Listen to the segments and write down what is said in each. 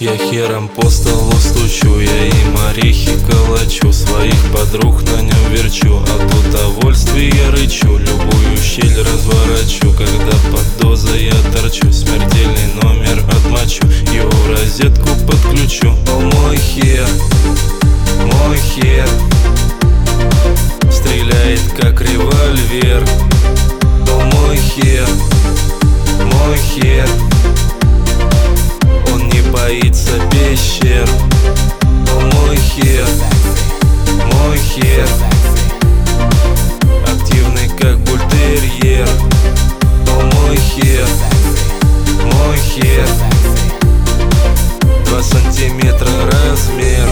Я хером по столу стучу, я им орехи калачу Своих подруг на нем верчу, от удовольствия рычу. Любую щель разворачу, когда под дозой я торчу. Смертельный номер отмочу, его в розетку подключу. О мой хер, мой хер. Стреляет как револьвер. О мой хер, мой хер сантиметра размер.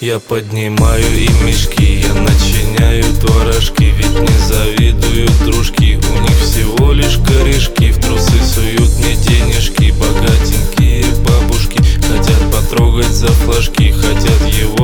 Я поднимаю им мешки, я начиняю творожки Ведь не завидуют дружки, у них всего лишь флажки, хотят его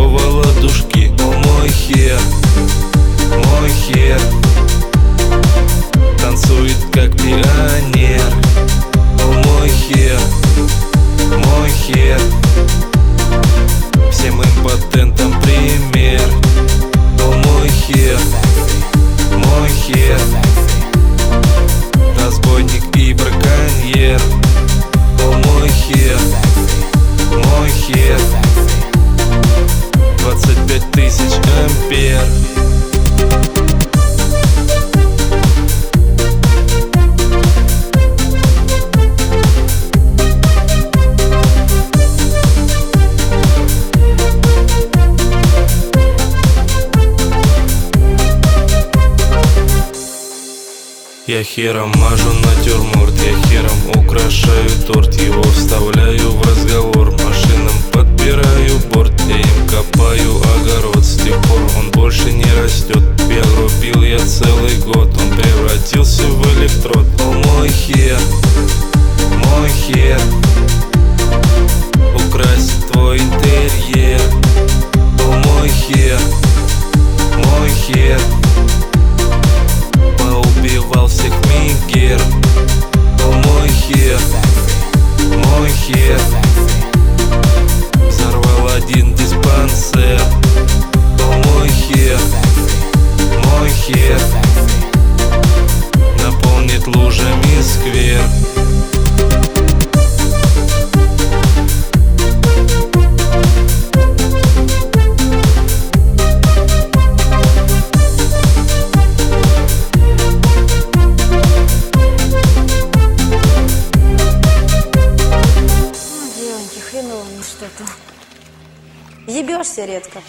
Я хером мажу натюрморт, я хером украшаю торт Его вставляю в разговор, машинам подбираю борт Я им копаю огород, с тех пор он больше не растет. Я грубил я целый год, он превратился в электрод. О мой хер, мой хер хер Наполнит лужами сквер что-то. Ебешься редко.